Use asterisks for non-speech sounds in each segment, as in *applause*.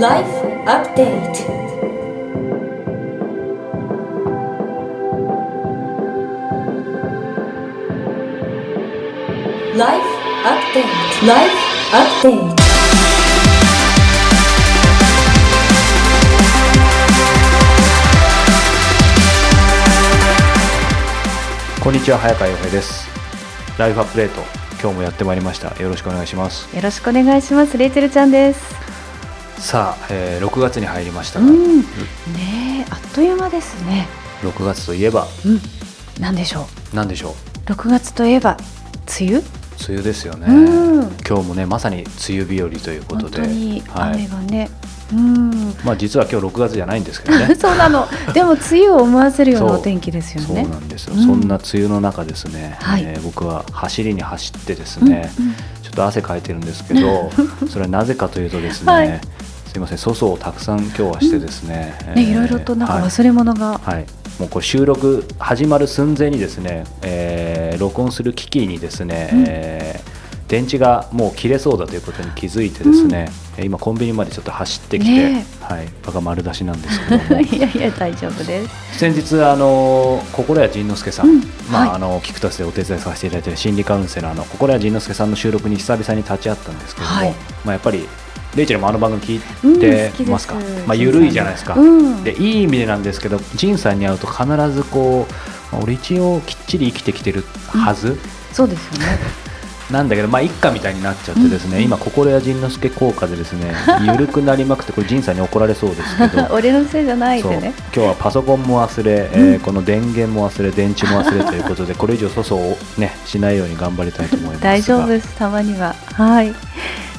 Life Update. ライフアップデートライフアップデートこんにちは早川洋平ですライフアップデート今日もやってまいりました。よろしくお願いします。よろしくお願いします。レイチェルちゃんです。さあ、えー、6月に入りましたが、うん、ねえ、あっという間ですね。6月といえばうん、なんでしょ何でしょう。う。6月といえば梅雨？梅雨ですよね、うん。今日もねまさに梅雨日和ということ本で雨がね。うん。まあ実は今日6月じゃないんですけどね。*laughs* そうなの。でも梅雨を思わせるようなお天気ですよそうね。なんですよ、うん。そんな梅雨の中ですね、はい。えー僕は走りに走ってですね、うん。うん。ちょっと汗かいてるんですけど *laughs* それはなぜかというとですね、はいすいません粗相をたくさん今日はしてですね、えね、ーいろいろとなんかはい忘れ物が。はい、もうこれ収録始まる寸前にですね、えー録音する機器にですね、うん。えー電池がもう切れそうだということに気づいてですね、えー今コンビニまでちょっと走ってきて、ねはい、バカ丸出しなんですけども。*laughs* いやいや大丈夫です。先日あの心谷仁之助さん、うん。まあはい。あのキクタスでお手伝いさせていただいている心理カウンセラーの心谷仁之助さんの収録に久々に立ち会ったんですけども、はい。まあやっぱりレイチェルもあの番組聞うんいてますか、まあ緩いじゃないですか。うん。でいい意味でなんですけど仁さんに会うと必ずこうまあ俺一応きっちり生きてきてるはず、そうですよね。*laughs* なんだけどまあ一家みたいになっちゃってですね、うん。今心谷仁之助効果でですね *laughs* 緩くなりまくってこれ仁さんに怒られそうですけど。*laughs* 俺のせいじゃないでね。今日はパソコンも忘れ、えーこの電源も忘れ電池も忘れということでこれ以上粗相をねしないように頑張りたいと思いますが。大丈夫です。たまには。はい。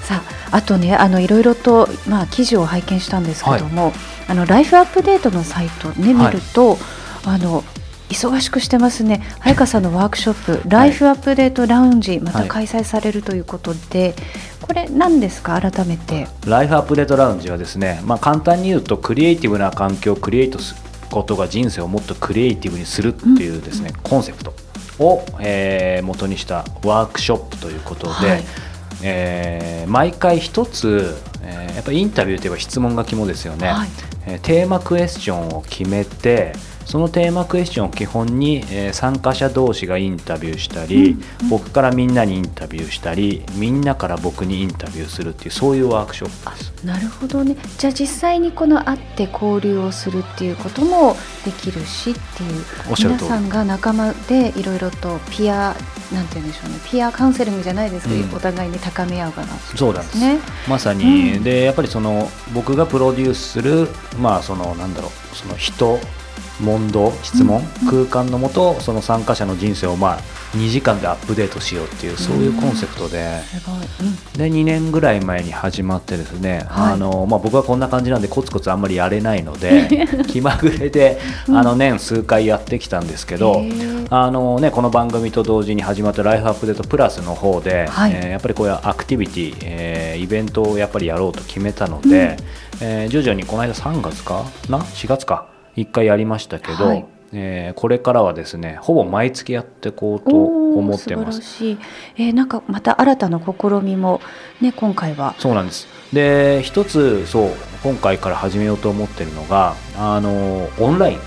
さああとねあのいろいろとまあ記事を拝見したんですけども、あのライフアップデートのサイトね見はい。ると、あの忙しくしてますね。早川さんのワークショップ、*laughs* ライフアップデートラウンジまたはい開催されるということで、これ何ですか？改めて。ライフアップデートラウンジはですね、まあ、簡単に言うとクリエイティブな環境をクリエイトすることが人生をもっとクリエイティブにするっていうですね、コンセプトを、えー元にしたワークショップということで、はいえー毎回一つ、えーやっぱりインタビューといえば質問が肝ですよね、はい。えーテーマクエスチョンを決めてそのテーマクエスチョンを基本に、えー参加者同士がインタビューしたり、僕からみんなにインタビューしたりみんなから僕にインタビューするっていうそういうワークショップです。なるほどね。じゃあ実際にこの会って交流をするっていうこともできるしっていう皆さんが仲間でいろいろとピアなんて言うんでしょうねピアカウンセリングじゃないですけど、うん。お互いに高め合うかなそうなんです。ね。まさに、うん。でやっぱりその僕がプロデュースするまあそのなんだろうその人問答質問、空間のもとその参加者の人生をまあ2時間でアップデートしようっていうそういうコンセプトで。で2年ぐらい前に始まってですね、はい。あのまあ、僕はこんな感じなんでコツコツあんまりやれないので *laughs* 気まぐれであの年数回やってきたんですけど、あのね、この番組と同時に始まった「ライフアップデートプラス」の方で、はい。えーやっぱりこういうアクティビティ、えーイベントをやっぱりやろうと決めたので、えー徐々にこの間3月かな？4月か1回やりましたけど、はい。えーこれからはですねほぼ毎月やっていこうと思ってます。素晴らしい、えーなんかまた新たな試みもね今回は。そうなんです。で一つそう今回から始めようと思ってるのがあのオンライン。うん。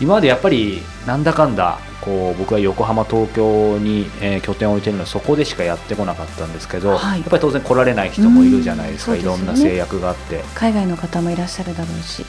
今までやっぱりなんだかんだこう僕は横浜東京に、えー拠点を置いてるのでそこでしかやってこなかったんですけど、はい。やっぱり当然来られない人もいるじゃないですか、うんいろんな制約があって。海外の方もいらっしゃるだろうし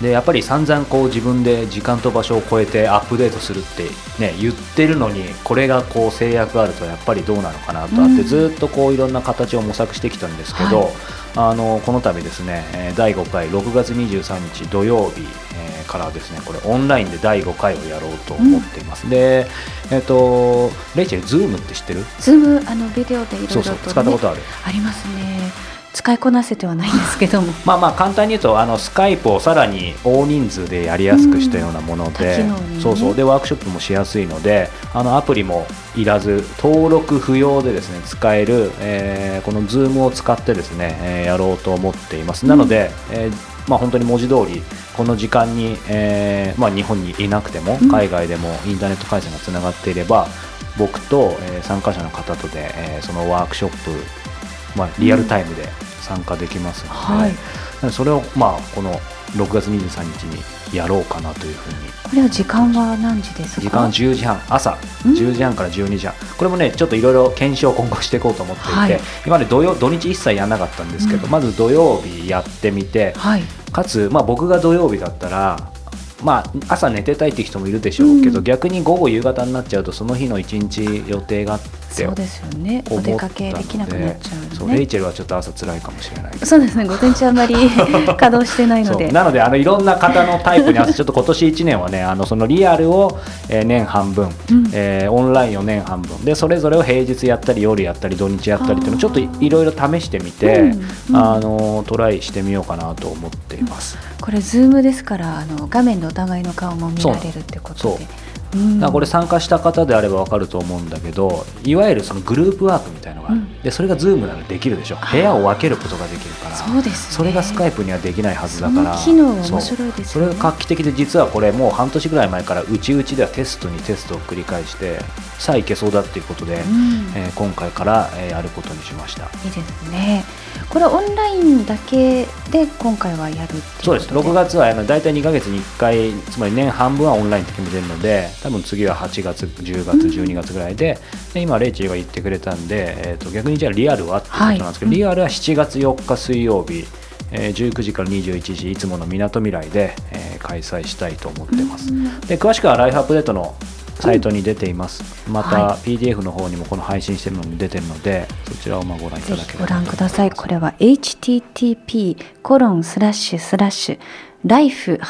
でやっぱり散々こう自分で時間と場所を超えてアップデートするって、ね、言ってるのにこれがこう制約があるとやっぱりどうなのかなとあって、うん。ずっとこういろんな形を模索してきたんですけど、はい。あのこの度ですねえー第5回6月23日土曜日、えーからですねこれオンラインで第5回をやろうと思っています、でえっ、とレイチェル Zoom って知ってる？ズームあのビデオでいろいろと、ね、そうそう使ったことある。ありますね使いこなせてはないんですけども。*laughs* まあまあ簡単に言うとあのスカイプをさらに大人数でやりやすくしたようなものうんで、多機能にね。そうそう。でワークショップもしやすいのであのアプリもいらず登録不要でですね使える、えーこの Zoom を使ってですね、えーやろうと思っています。なので、えーまあ、本当に文字通りこの時間に、えーまあ、日本にいなくてもうん。海外でもインターネット回線がつながっていれば僕と、えー参加者の方とで、えーそのワークショップ、まあ、リアルタイムで参加できますので、はい。なのでそれをまあこの6月23日にやろうかなというふうに。これは時間は何時ですか？時間は10時半朝うん。10時半から12時半。これもねちょっといろいろ検証を今後していこうと思っていて、はい。今まで土曜土日一切やらなかったんですけど、うんまず土曜日やってみてはいかつ、まあ、僕が土曜日だったら、まあ、朝寝てたいって人もいるでしょうけど、うん。逆に午後夕方になっちゃうとその日の一日予定があってそうですよね。お出かけできなくなっちゃうそうレイチェルはちょっと朝辛いかもしれない。そうですね。午前中あんまり *laughs* 稼働してないので。なのであのいろんな方のタイプに合わせて *laughs* ちょっと今年1年はねあのそのリアルを、えー年半分、うん。えーオンラインを年半分でそれぞれを平日やったり夜やったり土日やったりっていうのをちょっといいろいろ試してみて、うんうん。あのトライしてみようかなと思っています。これ Zoom ですからあの画面でお互いの顔も見られるってことで。そううんこれ参加した方であれば分かると思うんだけどいわゆるそのグループワークみたいのがある、うんでそれが Zoom ならできるでしょ。部屋を分けることができるから。そうですね。それがスカイプにはできないはずだから。機能面白いですそれが画期的で実はこれもう半年ぐらい前からうちうちではテストにテストを繰り返してさあいけそうだっていうことで、うん。えー今回から、えーやることにしました。いいですね。これはオンラインだけで今回はやるそうです。6月はあの大体2ヶ月に1回つまり年半分はオンラインって決めてるので多分次は8月10月12月ぐらいでで今レイチェルが言ってくれたんで、えー、と逆にじゃあリアルはっていうことなんですけど、はい。リアルは7月4日水曜日、えー19時から21時いつものみなとみらいで、えー開催したいと思ってます、で詳しくはライフアップデートのサイトに出ています、または PDF の方にもこの配信してるのに出てるのでそちらをまあご覧いただければ覧ください。これは http コロンスラッシュスラッシュ life-upd.com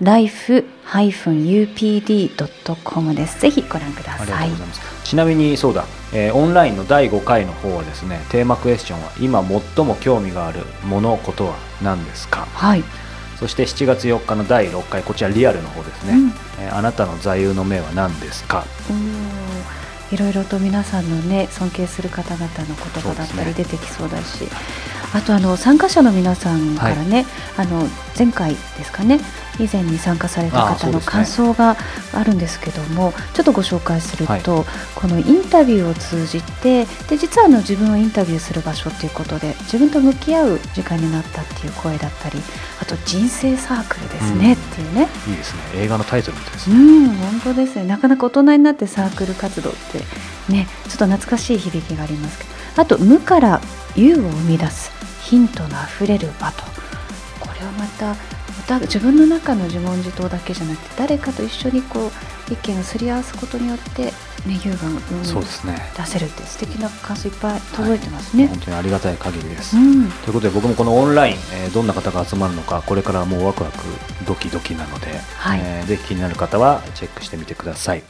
life-upd.com です。ぜひご覧ください。ちなみにそうだ、えーオンラインの第5回の方はですねテーマクエスチョンは今最も興味があるものことは何ですか？はい。そして7月4日の第6回こちらリアルの方ですね、うん。えーあなたの座右の銘は何ですか？いろいろと皆さんのね尊敬する方々の言葉だったり出てきそうだし、あとあの参加者の皆さんからね、あの前回ですかね以前に参加された方の感想があるんですけども、ちょっとご紹介すると、はい。このインタビューを通じてで実はあの自分をインタビューする場所っていうことで自分と向き合う時間になったっていう声だったりあと人生サークルですね、うん。っていうね。いいですね。映画のタイトルみたいですうね、ん、本当ですね。なかなか大人になってサークル活動ってね、ちょっと懐かしい響きがありますけど、あと無から有を生み出すヒントのあふれる場と。これはまた自分の中の自問自答だけじゃなくて、誰かと一緒にこう意見をすり合わすことによってね、有が生みそうですね。出せるって素敵な感想いっぱい届いてますね。本当にありがたい限りです、うん、ということで僕もこのオンライン、えーどんな方が集まるのかこれからもうワクワクドキドキなので、はい。えーぜひ気になる方はチェックしてみてください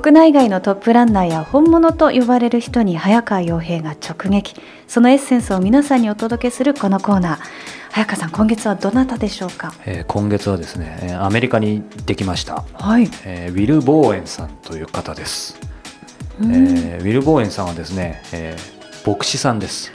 国内外のトップランナーや本物と呼ばれる人に早川洋平が直撃。そのエッセンスを皆さんにお届けするこのコーナー。早川さん今月はどなたでしょうか？えー今月はですねえーアメリカに行ってきました、はい、えーウィル・ボーエンさんという方です、うん。えーウィル・ボーエンさんはですね、えー牧師さんです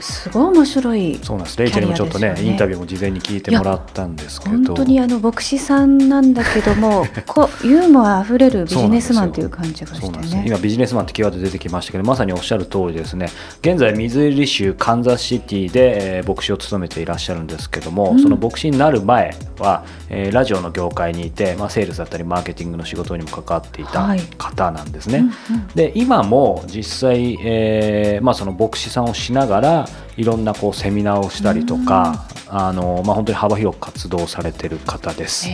すごい面白いそうなんです。レイチェルにもちょっとねね。インタビューも事前に聞いてもらったんですけど。本当にあの牧師さんなんだけども *laughs* こユーモアあふれるビジネスマンという感じがしてね。今ビジネスマンってキーワード出てきましたけどまさにおっしゃる通りですね。現在ミズーリ州カンザスシティで、えー牧師を務めていらっしゃるんですけども、うん。その牧師になる前は、えーラジオの業界にいて、まあ、セールスだったりマーケティングの仕事にも関わっていたはい。方なんですね。うんうん。で今も実際、えーまあ、その牧師さんをしながらいろんなこうセミナーをしたりとか、あのまあ、本当に幅広く活動されてる方です。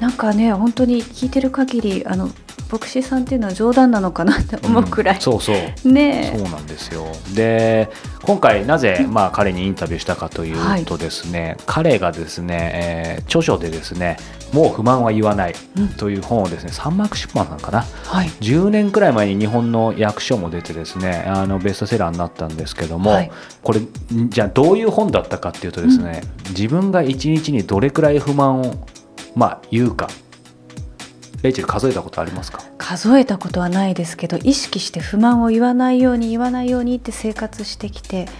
なんかね本当に聞いてる限りあの牧師さんっていうのは冗談なのかなって思うくらい、んそうそう。ね。えそうなんですよ。で今回なぜ、まあ、彼にインタビューしたかというとですね、彼がですね、えー著書でですね「もう不満は言わないうん」という本をですねサンマーク出版なのかな。はい。10年くらい前に日本の訳書も出てですねあのベストセラーになったんですけども、はい。これんじゃあどういう本だったかっていうとですね、自分が一日にどれくらい不満を、まあ、言うか。レイチェル数えたことありますか？数えたことはないですけど意識して不満を言わないように言わないようにって生活してきて結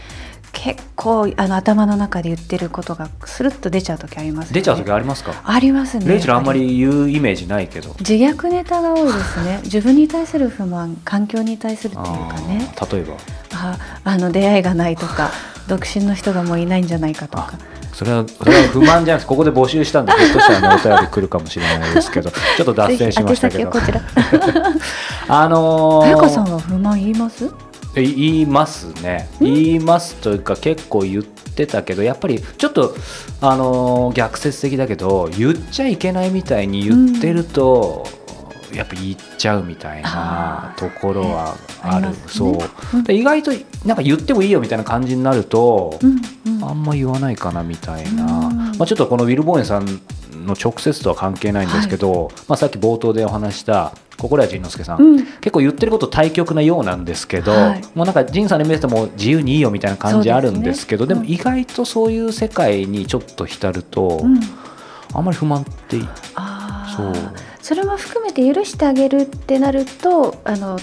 構あの頭の中で言ってることがスルッと出ちゃう時ありますよね。出ちゃう時ありますか？ありますね。レイチェルあんまり言うイメージないけど。自虐ネタが多いですね。自分に対する不満環境に対するっていうかね。例えば？ああの出会いがないとか独身の人がもういないんじゃないかとか。それはそれは不満じゃなくてここで募集したんでひょっとしたら、ね、お便り来るかもしれないですけど。*laughs* ちょっと脱線しましたけど。*laughs* あのー彩香さんは不満言います？え言いますね。言いますというか結構言ってたけどやっぱりちょっと、あのー逆説的だけど言っちゃいけないみたいに言ってると、やっぱ言っちゃうみたいなところはある。ありますそう。ねうん。で意外となんか言ってもいいよみたいな感じになると、うん。うん。あんま言わないかなみたいな、うん。まあ、ちょっとこのウィル・ボーエンさんの直接とは関係ないんですけど、まあ、さっき冒頭でお話した心谷仁之助さん、うん。結構言ってること対極なようなんですけど、はい。もうなんか仁さんのイメージでも自由にいいよみたいな感じあるんですけどでそうですね。も意外とそういう世界にちょっと浸ると、うん。あんまり不満ってあそう。ーそれも含めて許してあげるってなるとあの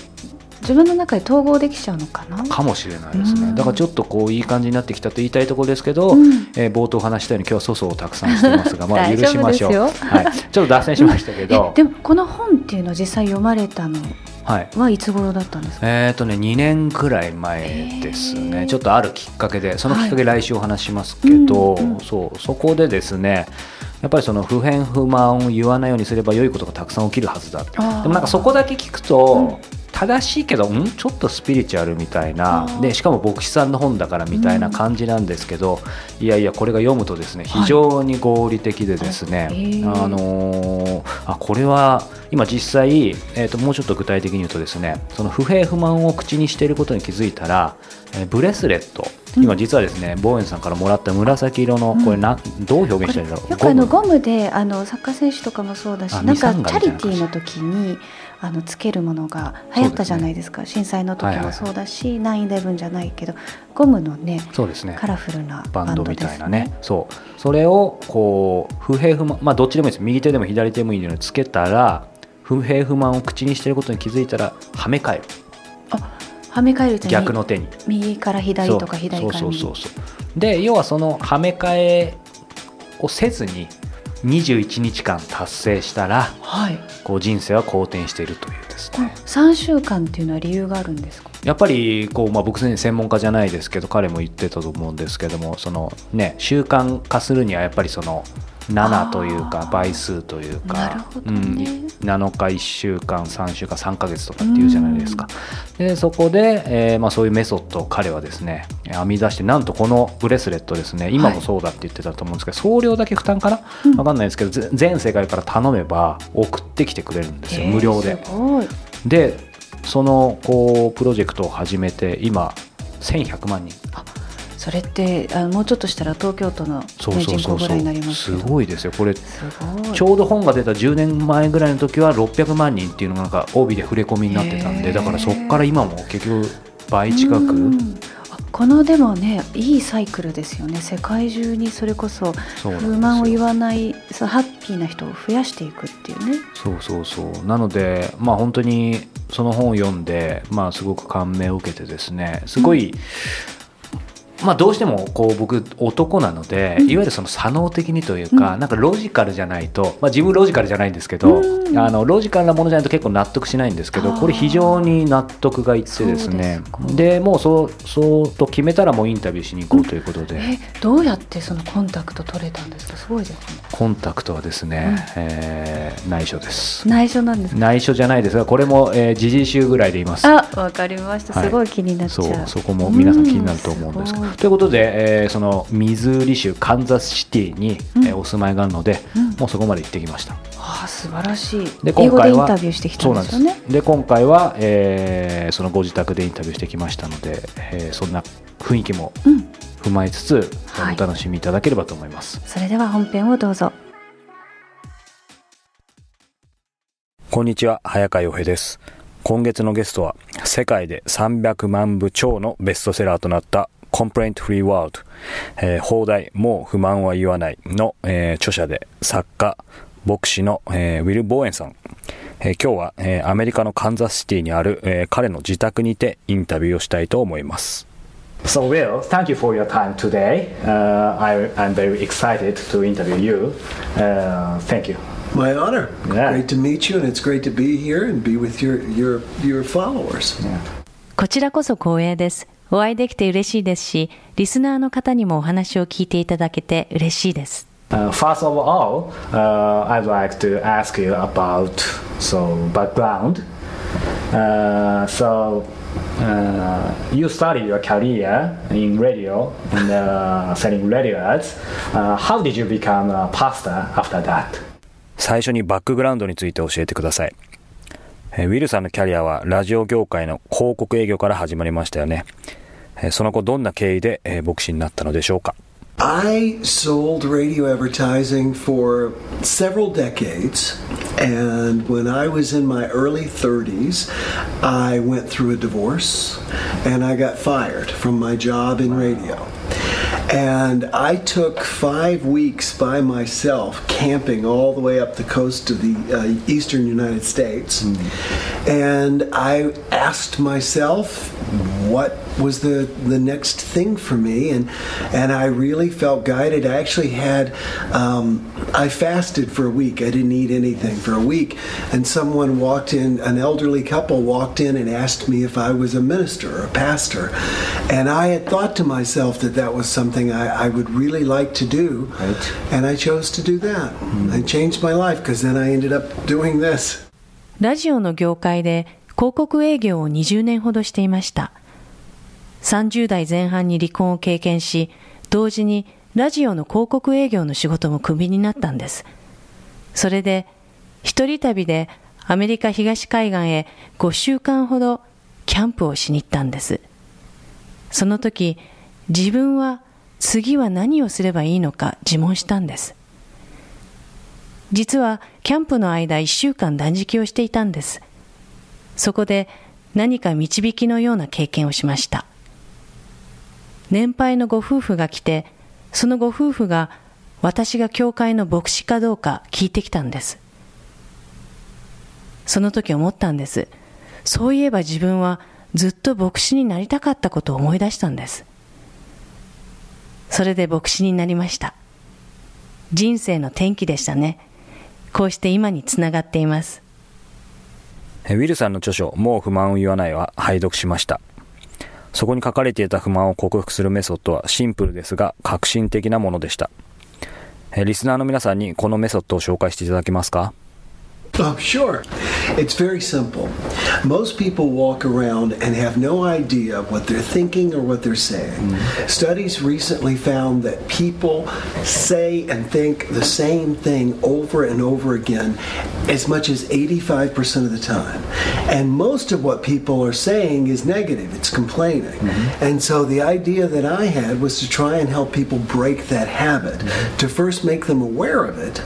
自分の中で統合できちゃうのかな？かもしれないですね、うん。だからちょっとこういい感じになってきたと言いたいところですけど、うん。えー冒頭話したように今日は粗相をたくさんしてますが、*laughs* まあ、大許しましょう、はい、*laughs* ちょっと脱線しましたけど。えでもこの本っていうのは実際読まれたのはいはい。つ頃だったんですか？えーとね、2年くらい前ですへねー。ちょっとあるきっかけでそのきっかけ来週お話しますけど、はいうんうん。そうそこでですねやっぱりその不平不満を言わないようにすれば良いことがたくさん起きるはずだでもなんかそこだけ聞くと、正しいけどん？ちょっとスピリチュアルみたいな。でしかも牧師さんの本だからみたいな感じなんですけど、いやいやこれが読むとですね非常に合理的でですね、はいあのーあこれは今実際、えー、ともうちょっと具体的に言うとですねその不平不満を口にしていることに気づいたら、えーブレスレット今実はですね、ボーエンさんからもらった紫色のこれな、どう表現したらいいんだろう？よくあのゴム？であのサッカー選手とかもそうだしあなんかチャリティーの時にあのつけるものが流行ったじゃないですか。震災の時もそうだし、9-11じゃないけどゴムのねそうですね。カラフルなバンドみたいなね。そう。それをこう不平不満まあどっちでもいいです。右手でも左手でもいいのにつけたら不平不満を口にしていることに気づいたらはめ替えるはめ替えると逆の手に。右から左とか左から右そうそうそうそう。で要はそのはめ替えをせずに21日間達成したらはい。こう人生は好転しているというですね。3週間っていうのは理由があるんですか？やっぱりこう、まあ、僕専門家じゃないですけど彼も言ってたと思うんですけどもその、ね、習慣化するにはやっぱりその7というか倍数というかね。うん、7日1週間3週間3ヶ月とかっていうじゃないですか。でそこで、えーまあ、そういうメソッドを彼はですね編み出してなんとこのブレスレットですね今もそうだって言ってたと思うんですけど、送料だけ負担かな、うん。わかんないですけどぜ全世界から頼めば送ってきてくれるんですよ無料で。えー。すごい。でそのこうプロジェクトを始めて今1100万人それってあのもうちょっとしたら東京都の、ね、そうそう人そうそう。口ぐらいになりますすごいですよこれ。ちょうど本が出た10年前ぐらいの時は600万人っていうのがなんか帯で触れ込みになってたんでだからそこから今も結局倍近く。このでもねいいサイクルですよね。世界中にそれこそ不満を言わないそうハッピーな人を増やしていくっていうね。そうそうそう。なのでまあ本当にその本を読んでまあすごく感銘を受けてですねすごい、まあどうしてもこう僕男なので、うん。いわゆるその左脳的にというか、うん。なんかロジカルじゃないと、まあ、自分ロジカルじゃないんですけど、うん。あのロジカルなものじゃないと結構納得しないんですけどこれ非常に納得がいってですね。でもうそうそうと決めたらもうインタビューしに行こうということで、えどうやってそのコンタクト取れたんですか？すごいですね。コンタクトはですね、えー内緒です。内緒なんですか？内緒じゃないですがこれも、えー、時事集ぐらいで言います。あわかりました。はい。すごい気になっちゃう、そうそこも皆さん気になると思うんですけど、ということで、えーそのミズーリ州カンザスシティに、うん。えーお住まいがあるので、うん。もうそこまで行ってきました。ああ素晴らしい。で英語でインはタビューしてきたそうんなんです。ねで今回は、えーそのご自宅でインタビューしてきましたので、えーそんな雰囲気もうん。踏まえつつ、はい。お楽しみいただければと思います。それでは本編をどうぞ。こんにちは。早川洋平です。今月のゲストは世界で300万部超のベストセラーとなった「Complaint Free World」えー放題「もう不満は言わないの」えー著者で作家牧師の、えーウィル・ボーエンさん、えー今日は、えーアメリカのカンザスシティにある、えー彼の自宅にてインタビューをしたいと思います So, Will, thank you for your time today. Uh, I, I'm very excited to interview you. Uh, thank you. My honor. Yeah. Great to meet you, and it's great to be here and be with your your your followers. こちらこそ光栄です。お会いできて嬉しいですし、リスナーの方にもお話を聞いていただけて嬉しいです。Uh, first of all, uh, I'd like to ask you about so background. Uh, so uh, you started your career in radio and uh, selling radio ads. Uh, how did you become a pastor after that? 最初にバックグラウンドについて教えてください。えウィルさんのキャリアはラジオ業界の広告営業から始まりましたよね。えその後どんな経緯でえ牧師になったのでしょうか I sold radio advertising for several decades, and when I was in my early 30s, I went through a divorce and I got fired from my job in radio. And I took five weeks by myself camping all the way up the coast of the uh, eastern United States. And I asked myself what was the, the next thing for me. And, and I really felt guided. I actually had, um, I fasted for a week. I didn't eat anything for a week. And someone walked in, an elderly couple walked in and asked me if I was a minister or a pastor. And I had thought to myself that that was something I, I would really like to do. Right. And I chose to do that. It changed my life because then I ended up doing this. ラジオの業界で広告営業を20年ほどしていました。 30代前半に離婚を経験し、同時にラジオの広告営業の仕事もクビになったんです。それで、一人旅でアメリカ東海岸へ5週間ほどキャンプをしに行ったんです。その時、自分は次は何をすればいいのか自問したんです。実はキャンプの間1週間断食をしていたんです。そこで何か導きのような経験をしました。年配のご夫婦が来て、そのご夫婦が私が教会の牧師かどうか聞いてきたんです。その時思ったんです。そういえば自分はずっと牧師になりたかったことを思い出したんです。それで牧師になりました。人生の転機でしたね。こうして今につながっています。ウィルさんの著書、もう不満を言わないは拝読しました。そこに書かれていた不満を克服するメソッドはシンプルですが革新的なものでした。リスナーの皆さんにこのメソッドを紹介していただけますか？*laughs* Oh, sure. It's very simple. Most people walk around and have no idea what they're thinking or what they're saying. Mm-hmm. Studies recently found that people say and think the same thing over and over again as much as 85% of the time. And most of what people are saying is negative, it's complaining. Mm-hmm. And so the idea that I had was to try and help people break that habit, mm-hmm. to first make them aware of it,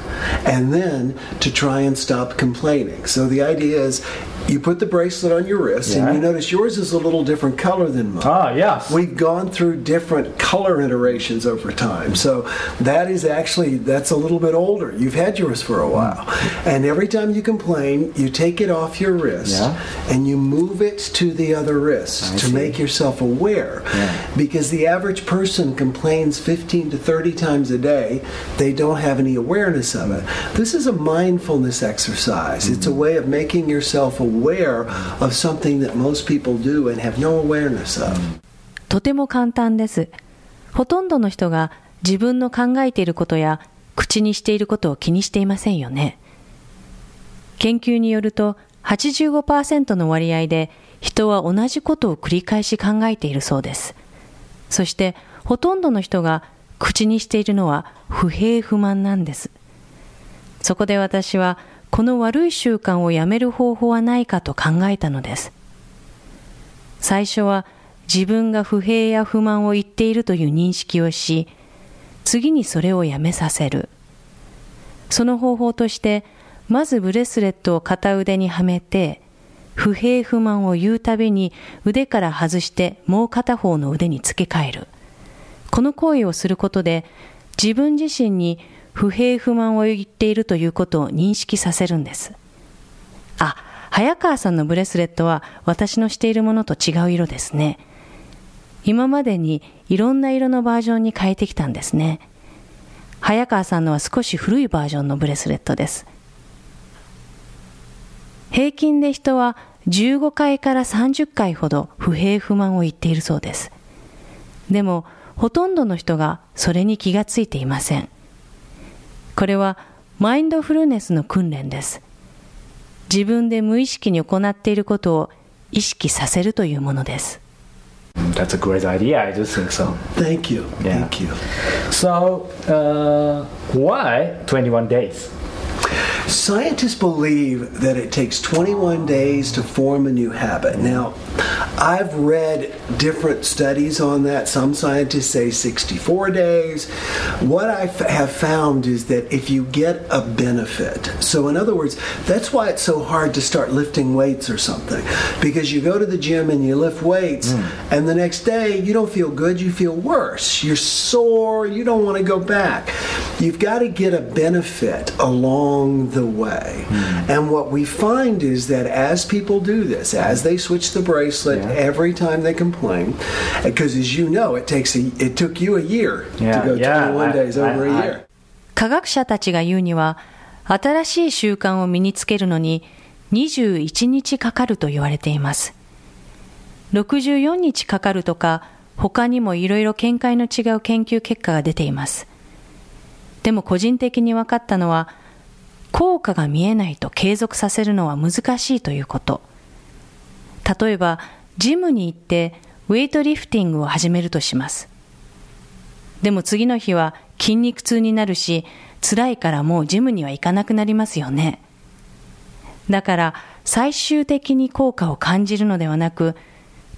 and then to try and stop complaining. So the idea is you put the bracelet on your wrist, Yeah. and you notice yours is a little different color than mine. Ah, yes. We've gone through different color iterations over time. So that is actually that's a little bit older. You've had yours for a while. And every time you complain, you take it off your wrist Yeah. and you move it to the other wrist I to see. make yourself aware. Yeah. Because the average person complains 15 to 30 times a day. They don't have any awareness of it. This is a mindfulness exercise. It's a way of making yourself aware of something that most people do and have no awareness of. とても簡単です。ほとんどの人が自分の考えていることや口にしていることを気にしていませんよね。研究によると85%の割合で人は同じことを繰り返し考えているそうです。そしてほとんどの人が口にしているのは不平不満なんです。そこで私はこの悪い習慣をやめる方法はないかと考えたのです。最初は自分が不平や不満を言っているという認識をし、次にそれをやめさせる。その方法として、まずブレスレットを片腕にはめて、不平不満を言うたびに腕から外してもう片方の腕に付け替える。この行為をすることで、自分自身に不平不満を言っているということを認識させるんです。あ、早川さんのブレスレットは私のしているものと違う色ですね。今までにいろんな色のバージョンに変えてきたんですね。早川さんのは少し古いバージョンのブレスレットです。平均で人は15回から30回ほど不平不満を言っているそうです。でも、ほとんどの人がそれに気がついていません。これはマインドフルネスの訓練です。自分で無意識に行っていることを意識させるというものです。That's a great idea. I do think so. Thank you. Yeah. Thank you. So, uh, why 21 days? Scientists believe that it takes 21 days to form a new habit. Now, I've read different studies on that. Some scientists say 64 days. What I f- have found is that if you get a benefit, so in other words, that's why it's so hard to start lifting weights or something, because you go to the gym and you lift weights, mm. and the next day you don't feel good, you feel worse. You're sore, you don't want to go back. You've got to get a benefit along the way. Mm. And what we find is that as people do this, as they switch the bracelet yeah. every time they complain, because as you know, it takes a, it took you a year yeah. to go yeah. 21 days over I, I, a year. 科学者たちが言うには、新しい習慣を身につけるのに21日かかると言われています。64日かかるとか、他にもいろいろ見解の違う研究結果が出ています。 でも個人的に分かったのは、効果が見えないと継続させるのは難しいということ。例えば、ジムに行ってウェイトリフティングを始めるとします。でも次の日は筋肉痛になるし、辛いからもうジムには行かなくなりますよね。だから最終的に効果を感じるのではなく、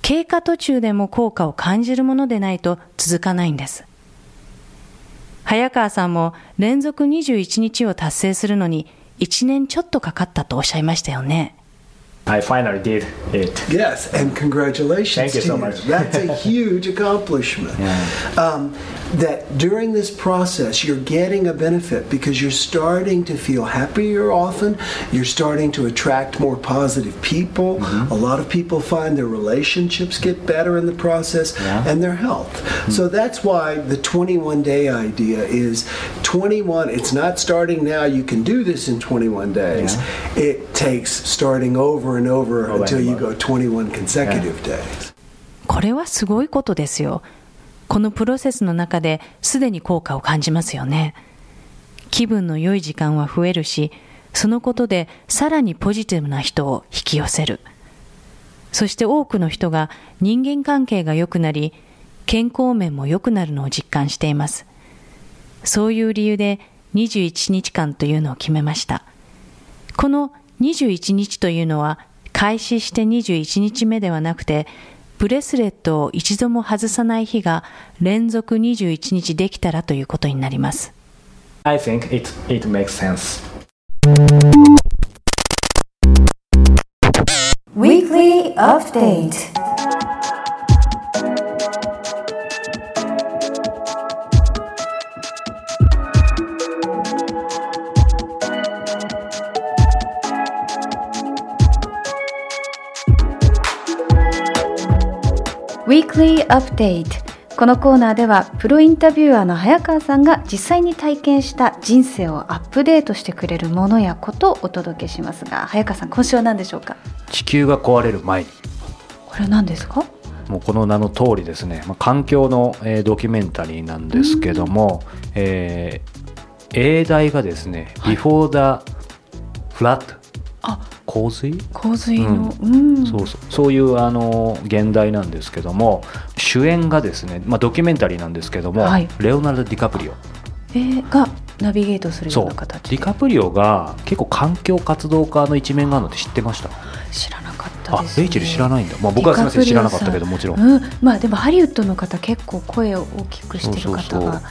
経過途中でも効果を感じるものでないと続かないんです。早川さんも連続21日を達成するのに1年ちょっとかかったとおっしゃいましたよね。I finally did it. Yes, and congratulations. Thank you so much. That's a *laughs* huge accomplishment. Yeah. Um, that during this process, you're getting a benefit because you're starting to feel happier often. You're starting to attract more positive people. Mm-hmm. A lot of people find their relationships get better in the process yeah. and their health. Mm-hmm. So that's why the 21 day idea is 21. It's not starting now, you can do this in 21 days. Yeah. It takes starting over and over until you go 21 consecutive days. これはすごいことですよ。このプロセスの中ですでに効果を感じますよね。気分の良い時間は増えるし、そのことでさらにポジティブな人を引き寄せる。そして多くの人が人間関係が良くなり、健康面も良くなるのを実感しています。そういう理由で21日間というのを決めました。この21日というのは開始して21日目ではなくて、ブレスレットを一度も外さない日が連続21日できたらということになります。I think it, it makes sense. Weekly Update Weekly Update このコーナーではプロインタビュアーの早川さんが実際に体験した人生をアップデートしてくれるものやことをお届けしますが早川さん今週は何でしょうか？地球が壊れる前に。これは何ですか？もうこの名の通りですね、まあ、環境の、えー、ドキュメンタリーなんですけども、えー、英題がですね「Before the Flood」洪水？洪水の、うん、そうそう。そういうあの現代なんですけども主演がですね、まあ、ドキュメンタリーなんですけども、はい、レオナルド・ディカプリオ、えー、がナビゲートするような形ディカプリオが結構環境活動家の一面があるのって知ってました？知らなかったです、ね、あレイチェル知らないんだ、まあ、僕はすみません知らなかったけどもちろん、うん、まあでもハリウッドの方結構声を大きくしてる方が。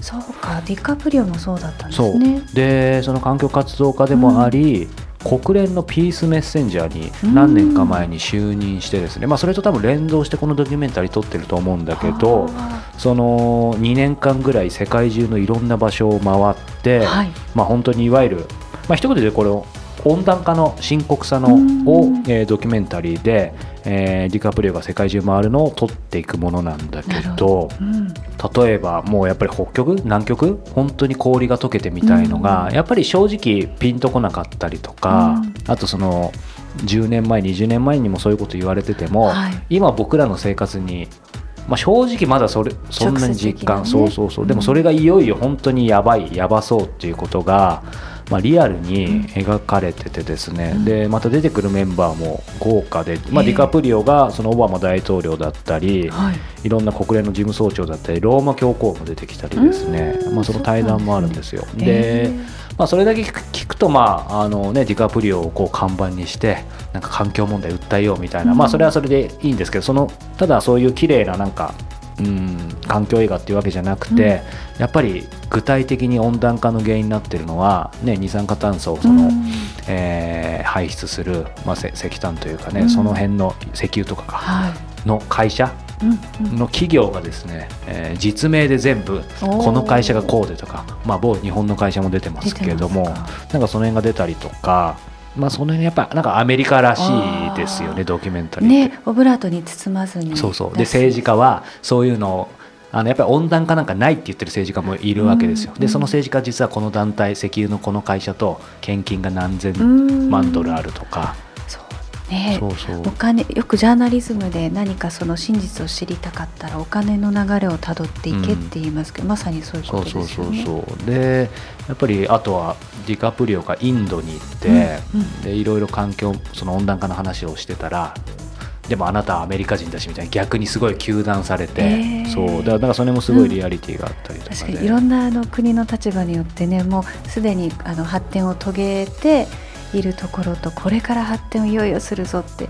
そうかディカプリオもそうだったんですね。でその環境活動家でもあり、うん国連のピースメッセンジャーに何年か前に就任してですね、まあ、それと多分連動してこのドキュメンタリー撮ってると思うんだけどその2年間ぐらい世界中のいろんな場所を回って、はい、まあ、本当にいわゆる、まあ一言でこれを温暖化の深刻さのを、えー、ドキュメンタリーで、えー、ディカプリオが世界中回るのを撮っていくものなんだけど、うん、例えばもうやっぱり北極？南極？本当に氷が溶けてみたいのが、うん、やっぱり正直ピンとこなかったりとか、うん、あとその10年前20年前にもそういうこと言われてても、はい、今僕らの生活にまあ、正直まだそれそんなに実感、ね、そうそうそう。でもそれがいよいよ本当にやばいやばそうっていうことが、まあ、リアルに描かれててですね、うん、でまた出てくるメンバーも豪華で、まあ、ディカプリオがそのオバマ大統領だったり、い、ろんな国連の事務総長だったりローマ教皇も出てきたりですね、まあ、その対談もあるんですよ。でまあ、それだけ聞くと、まああのね、ディカプリオをこう看板にしてなんか環境問題訴えようみたいな、まあ、それはそれでいいんですけどそのただそういう綺麗ななんかうん環境映画っていうわけじゃなくて、うん、やっぱり具体的に温暖化の原因になってるのは、ね、二酸化炭素をその、うん、えー、排出する、まあ、石炭というかね、うん、その辺の石油とかか、はい、の会社の企業がですね、えー、実名で全部この会社がこうでとか、まあ、某日本の会社も出てますけれどもなんかその辺が出たりとか。まあ、その辺やっぱなんかアメリカらしいですよねドキュメンタリーねオブラートに包まずに。そうそう。で政治家はそういうのをあのやっぱり温暖化なんかないって言ってる政治家もいるわけですよ、でその政治家実はこの団体石油のこの会社と献金が何千万ドルあるとか、ね、そうそう。お金よくジャーナリズムで何かその真実を知りたかったらお金の流れをたどっていけって言いますけど、うん、まさにそういうことですよね。そうそうそう。でやっぱりあとはディカプリオがインドに行って、うんうん、でいろいろ環境その温暖化の話をしてたらでもあなたはアメリカ人だしみたいな逆にすごい糾弾されて、えー、そう。だからそれもすごいリアリティがあったりとか、うん、いろんなあの国の立場によってねもうすでにあの発展を遂げているところとこれから発展をいよいよするぞって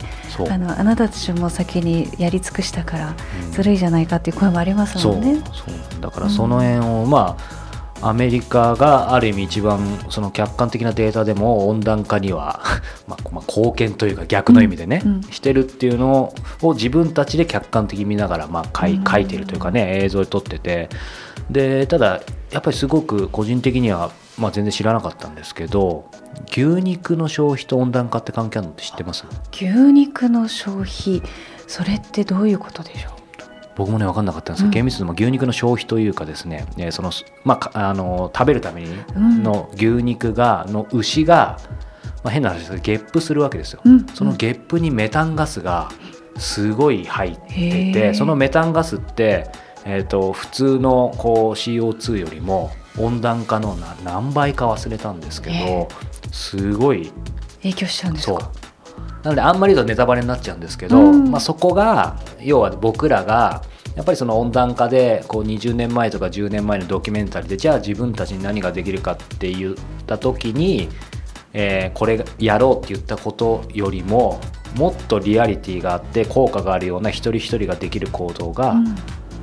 あのあなたたちも先にやり尽くしたからずるいじゃないかっていう声もありますもんね。うん、そう。だからその辺を、うん、まあアメリカがある意味一番その客観的なデータでも温暖化には *laughs* まあ、まあ貢献というか逆の意味でね、うん、してるっていうのを自分たちで客観的に見ながらまあ書い書いてるというかね映像で撮ってて。でただやっぱりすごく個人的にはまあ、全然知らなかったんですけど牛肉の消費と温暖化って関係あるのって知ってます？牛肉の消費それってどういうことでしょう？僕もね分かんなかったんですけど、うん、厳密にも牛肉の消費というかですね、えそのまあ、あの食べるためにの牛肉が、の牛が、まあ、変な話ですけどゲップするわけですよ、うん、そのゲップにメタンガスがすごい入っててそのメタンガスって、えーと普通のこう CO2 よりも温暖化の何倍か忘れたんですけど、すごい。影響しちゃうんですか？なのであんまり言うとネタバレになっちゃうんですけど、うん、まあ、そこが要は僕らがやっぱりその温暖化でこう20年前とか10年前のドキュメンタリーでじゃあ自分たちに何ができるかって言った時に、えー、これやろうって言ったことよりももっとリアリティがあって効果があるような一人一人ができる行動が、うん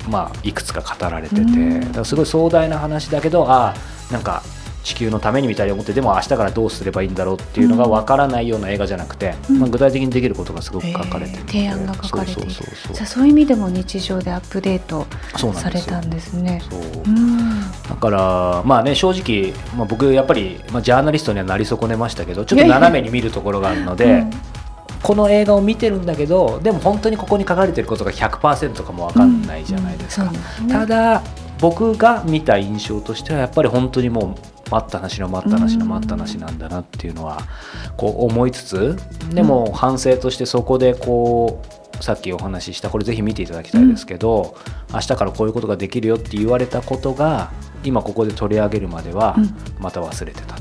まあ、いくつか語られてて、だからすごい壮大な話だけどあなんか地球のためにみたいに思ってでも明日からどうすればいいんだろうっていうのが分からないような映画じゃなくて、うん、まあ、具体的にできることがすごく書かれてて、えー、提案が書かれている。じゃあそういう意味でも日常でアップデートされたんですね。だからまあね正直、まあ、僕やっぱり、まあ、ジャーナリストにはなり損ねましたけどちょっと斜めに見るところがあるので。この映画を見てるんだけどでも本当にここに書かれてることが100%かも分かんないじゃないですか、うんただ僕が見た印象としてはやっぱり本当にもう待った話の待った話の待った話なんだなっていうのはこう思いつつでも反省としてそこでこうさっきお話ししたこれぜひ見ていただきたいですけど、うん、明日からこういうことができるよって言われたことが今ここで取り上げるまではまた忘れてたっ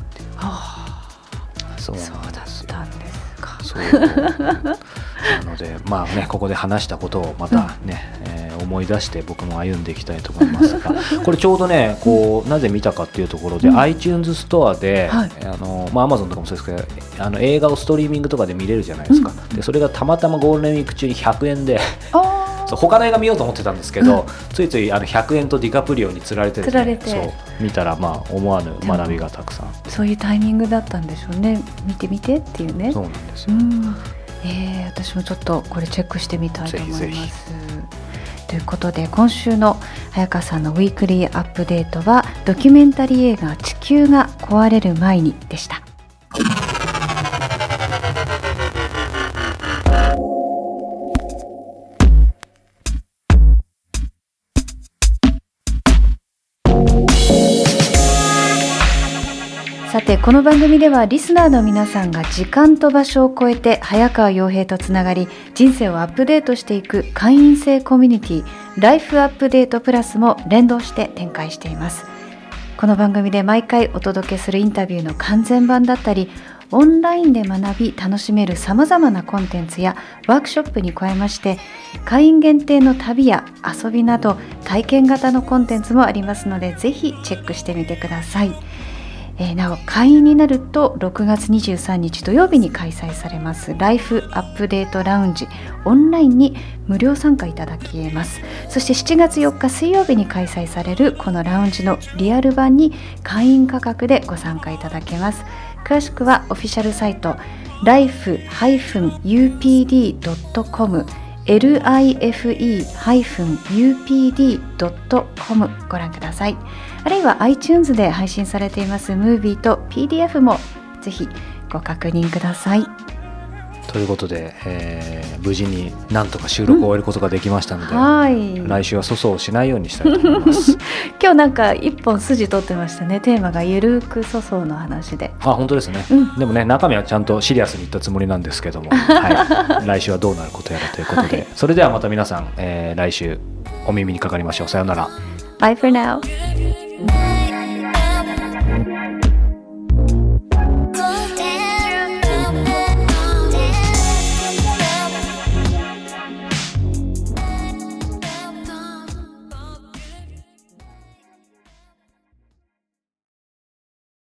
そう *laughs* なのでまあねここで話したことをまたね、うん、えー、思い出して僕も歩んでいきたいと思いますが *laughs* これちょうどねこうなぜ見たかっていうところで、うん、iTunes ストアで、はい、あのまあ Amazon とかもそうですけどあの映画をストリーミングとかで見れるじゃないですか、うん、でそれがたまたまゴールデンウィーク中に100円で *laughs* そう他の映画見ようと思ってたんですけど、うん、ついついあの100円とディカプリオにつられて、ね、られて。そう見たらまあ思わぬ学びがたくさん。そういうタイミングだったんでしょうね。見てみてっていうね。そうなんですよ、うん、えー、私もちょっとこれチェックしてみたいと思います。ぜひぜひ。ということで今週の早川さんのウィークリーアップデートはドキュメンタリー映画「地球が壊れる前に」でした。てこの番組ではリスナーの皆さんが時間と場所を超えて早川洋平とつながり人生をアップデートしていく会員制コミュニティライフアップデートプラスも連動して展開していますこの番組で毎回お届けするインタビューの完全版だったりオンラインで学び楽しめるさまざまなコンテンツやワークショップに加えまして会員限定の旅や遊びなど体験型のコンテンツもありますのでぜひチェックしてみてください。えー、なお会員になると6月23日土曜日に開催されます。ライフアップデートラウンジオンラインに無料参加いただけます。そして7月4日水曜日に開催されるこのラウンジのリアル版に会員価格でご参加いただけます。詳しくはオフィシャルサイト life-upd.com life-upd.com ご覧ください。あるいは iTunes で配信されていますムービーと PDF もぜひご確認ください。ということで、えー、無事になんとか収録を終えることができましたので、うん、はい。来週は粗相をしないようにしたいと思います。*laughs* 今日なんか一本筋取ってましたね。テーマがゆるく粗相の話で。あ本当ですね、うん、でもね中身はちゃんとシリアスに言ったつもりなんですけども、*laughs* はい、来週はどうなることやらということで、はい、それではまた皆さん、えー、来週お耳にかかりましょう。さようなら。Bye for now